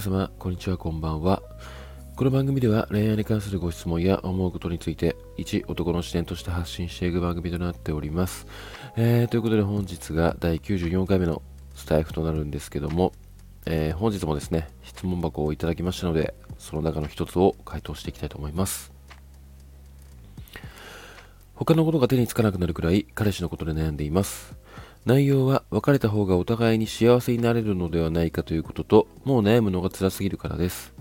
皆様、こんにちは、こんばんは。この番組では恋愛に関するご質問や思うことについて、一男の視点として発信していく番組となっております。えー、ということで本日が第94回目のスタイフとなるんですけども、えー、本日もですね、質問箱をいただきましたので、その中の一つを回答していきたいと思います。他のことが手につかなくなるくらい彼氏のことで悩んでいます。内容は別れた方がお互いに幸せになれるのではないかということと、もう悩むのが辛すぎるからです。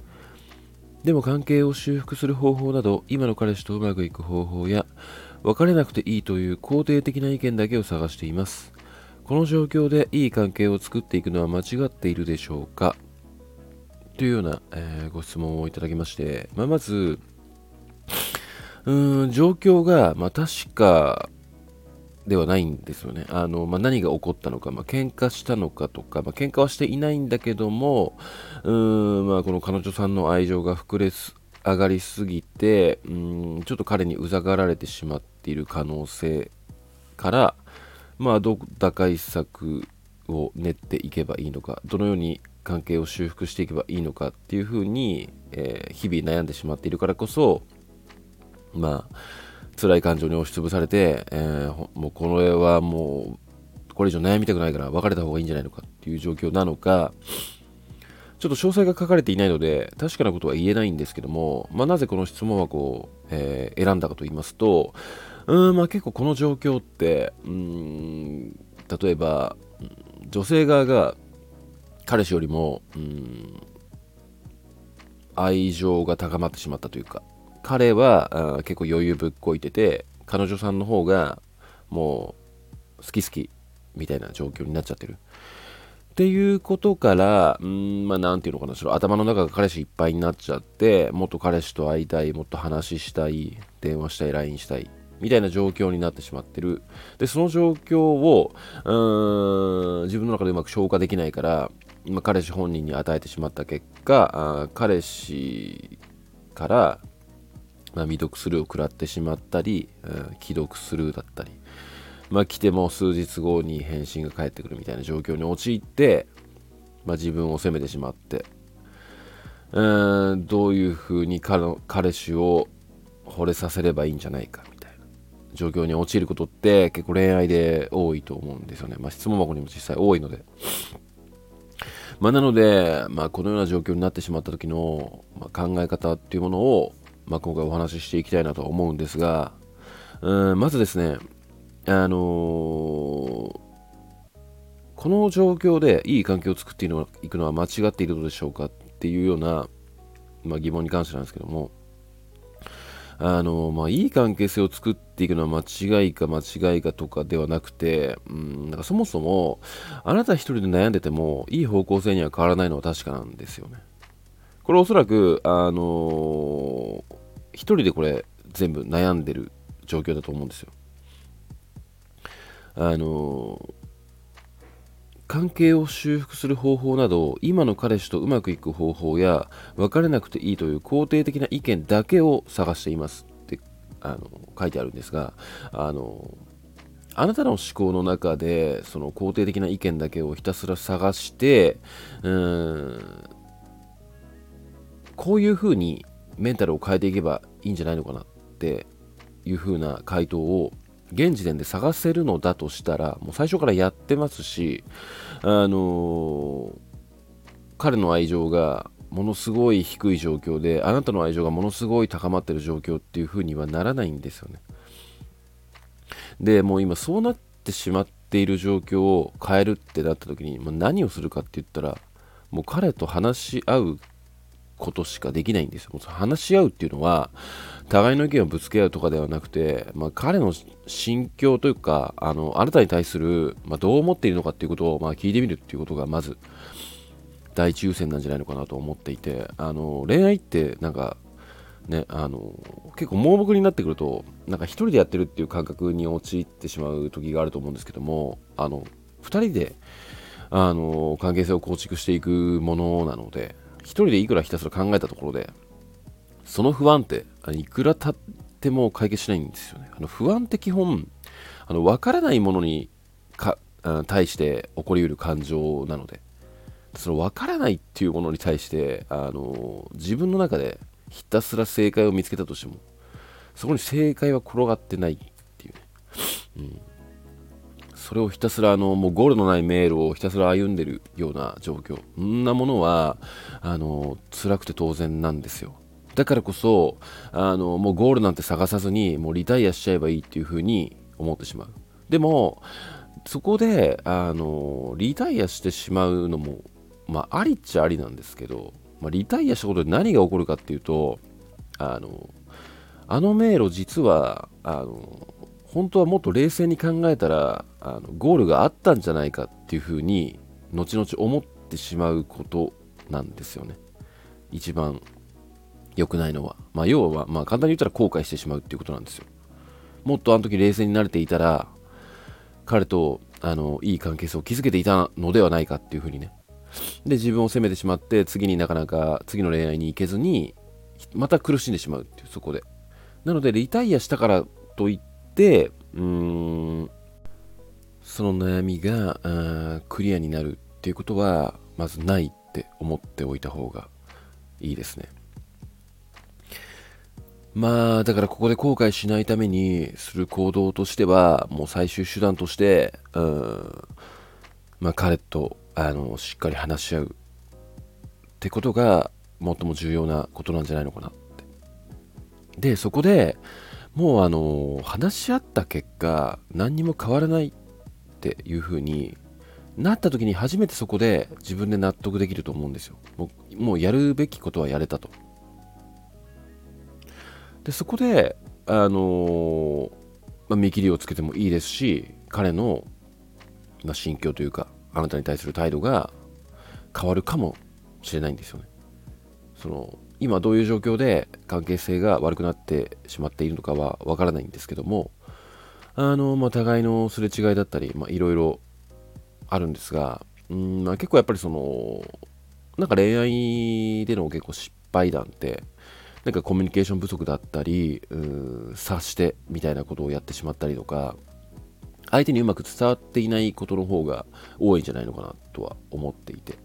でも関係を修復する方法など、今の彼氏とうまくいく方法や、別れなくていいという肯定的な意見だけを探しています。この状況でいい関係を作っていくのは間違っているでしょうか？というような、えー、ご質問をいただきまして、まあ、まず、うーん、状況が、まあ、確か、ではないんですよね。あの、まあ、何が起こったのか、まあ、喧嘩したのかとか、まあ、喧嘩はしていないんだけども、うん、まあ、この彼女さんの愛情が膨れ上がりすぎて、うん、ちょっと彼にうざがられてしまっている可能性から、まあ、ど打開策を練っていけばいいのか、どのように関係を修復していけばいいのかっていうふうに、えー、日々悩んでしまっているからこそ、まあ、辛い感情に押しつぶされて、えー、もうこれはもう、これ以上悩みたくないから別れた方がいいんじゃないのかっていう状況なのか、ちょっと詳細が書かれていないので、確かなことは言えないんですけども、まあ、なぜこの質問箱を、えー、選んだかと言いますと、うん、まあ結構この状況って、うん、例えば、女性側が彼氏よりも、うん、愛情が高まってしまったというか、彼は結構余裕ぶっこいてて彼女さんの方がもう好き好きみたいな状況になっちゃってる。っていうことからうんまあ何て言うのかなその頭の中が彼氏いっぱいになっちゃってもっと彼氏と会いたいもっと話したい電話したい LINE したいみたいな状況になってしまってる。でその状況をうーん自分の中でうまく消化できないから今彼氏本人に与えてしまった結果あ彼氏からまあ、未読スルーを食らってしまったり、うん、既読スルーだったり、まあ、来ても数日後に返信が返ってくるみたいな状況に陥って、まあ、自分を責めてしまって、うん、どういうふうに彼氏を惚れさせればいいんじゃないかみたいな状況に陥ることって結構恋愛で多いと思うんですよね。まあ、質問箱にも実際多いので。まあ、なので、まあ、このような状況になってしまった時の、まあ、考え方っていうものを、まあ、今回お話ししていきたいなと思うんですが、うんまずですね、あのー、この状況でいい関係を作っていくのは間違っているのでしょうかっていうような、まあ、疑問に関してなんですけども、あのー、まあ、いい関係性を作っていくのは間違いか間違いかとかではなくて、うん、なんかそもそも、あなた一人で悩んでても、いい方向性には変わらないのは確かなんですよね。これおそらく、あのー、一人でこれ全部悩んでる状況だと思うんですよ。あの、関係を修復する方法など今の彼氏とうまくいく方法や別れなくていいという肯定的な意見だけを探していますってあの書いてあるんですがあのあなたの思考の中でその肯定的な意見だけをひたすら探してうーんこういうふうにメンタルを変えていけばいいんじゃないのかなっていうふうな回答を現時点で探せるのだとしたらもう最初からやってますしあのー、彼の愛情がものすごい低い状況であなたの愛情がものすごい高まってる状況っていうふうにはならないんですよね。でもう今そうなってしまっている状況を変えるってなった時に、まあ、何をするかって言ったらもう彼と話し合うことしかできないんですよ。話し合うっていうのは、互いの意見をぶつけ合うとかではなくて、まあ、彼の心境というか、あの、あなたに対する、まあ、どう思っているのかっていうことを、まあ、聞いてみるっていうことが、まず、第一優先なんじゃないのかなと思っていて、あの、恋愛って、なんか、ね、あの、結構盲目になってくると、なんか一人でやってるっていう感覚に陥ってしまう時があると思うんですけども、あの、二人で、あの、関係性を構築していくものなので、一人でいくらひたすら考えたところで、その不安っていくら経っても解決しないんですよね。あの不安って基本、あの分からないものにか対して起こりうる感情なので、その分からないっていうものに対してあの自分の中でひたすら正解を見つけたとしてもそこに正解は転がってないっていうね、うん、それをひたすらあのもうゴールのない迷路をひたすら歩んでるような状況。そんなものはあの辛くて当然なんですよ。だからこそあのもうゴールなんて探さずにもうリタイアしちゃえばいいっていうふうに思ってしまう。でもそこであのリタイアしてしまうのもまあありっちゃありなんですけど、まあ、リタイアしたことで何が起こるかっていうとあのあの迷路実はあの本当はもっと冷静に考えたらあのゴールがあったんじゃないかっていうふうに後々思ってしまうことなんですよね。一番良くないのは、まあ、要は、まあ、簡単に言ったら後悔してしまうっていうことなんですよ。もっとあの時冷静になれていたら彼とあのいい関係性を築けていたのではないかっていうふうにね。で自分を責めてしまって次になかなか次の恋愛に行けずにまた苦しんでしまうっていうそこで。なのでリタイアしたからといってうーんその悩みがクリアになるっていうことはまずないって思っておいた方がいいですねまあ、だからここで後悔しないためにする行動としては、もう最終手段として、うん、まあ彼と、あの、しっかり話し合うってことが、最も重要なことなんじゃないのかなって。で、そこでもうあの、話し合った結果、何にも変わらないっていう風になった時に初めてそこで自分で納得できると思うんですよ。もうもうやるべきことはやれたと。でそこで、あのー、まあ、見切りをつけてもいいですし彼の、まあ、心境というかあなたに対する態度が変わるかもしれないんですよね。その今どういう状況で関係性が悪くなってしまっているのかはわからないんですけどもあの、まあ、互いのすれ違いだったりまいろいろあるんですがうん、まあ、結構やっぱりそのなんか恋愛での結構失敗談ってなんかコミュニケーション不足だったり、うん、察してみたいなことをやってしまったりとか、相手にうまく伝わっていないことの方が多いんじゃないのかなとは思っていて。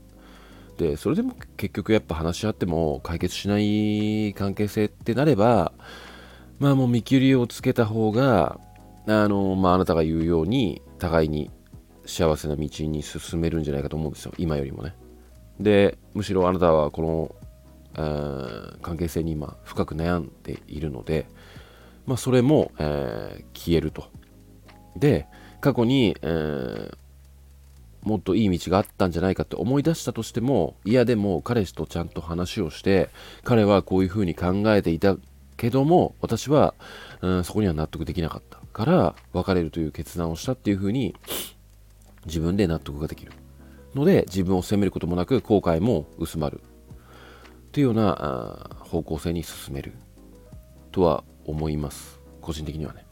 で、それでも結局やっぱ話し合っても解決しない関係性ってなれば、まあもう見切りをつけた方が、あの、まああなたが言うように、互いに幸せな道に進めるんじゃないかと思うんですよ。今よりもね。で、むしろあなたはこの関係性に今深く悩んでいるので、まあ、それも、えー、消えると。で、過去に、えー、もっといい道があったんじゃないかって思い出したとしても、いやでも彼氏とちゃんと話をして、彼はこういうふうに考えていたけども、私は、うん、そこには納得できなかったから、別れるという決断をしたっていうふうに、自分で納得ができる。ので、自分を責めることもなく、後悔も薄まる。というような方向性に進めるとは思います個人的にはね、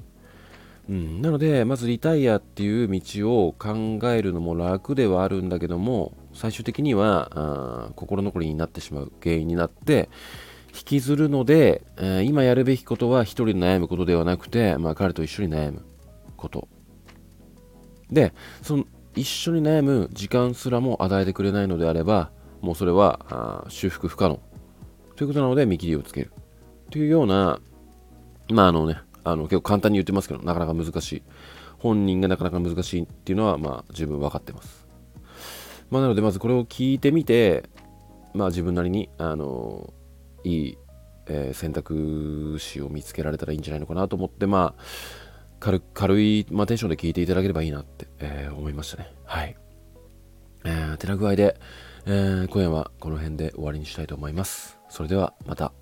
うん、なのでまずリタイアっていう道を考えるのも楽ではあるんだけども最終的には心残りになってしまう原因になって引きずるので、えー、今やるべきことは一人で悩むことではなくて、まあ、彼と一緒に悩むことでその一緒に悩む時間すらも与えてくれないのであればもうそれは修復不可能ということなので見切りをつける。というような、まああのね、あの結構簡単に言ってますけど、なかなか難しい。本人がなかなか難しいっていうのは、まあ十分分かってます。まあなので、まずこれを聞いてみて、まあ自分なりに、あの、いい、えー、選択肢を見つけられたらいいんじゃないのかなと思って、まあ、軽軽い、まあ、テンションで聞いていただければいいなって、えー、思いましたね。はい。えー、てな具合で、えー、今夜はこの辺で終わりにしたいと思います。それではまた。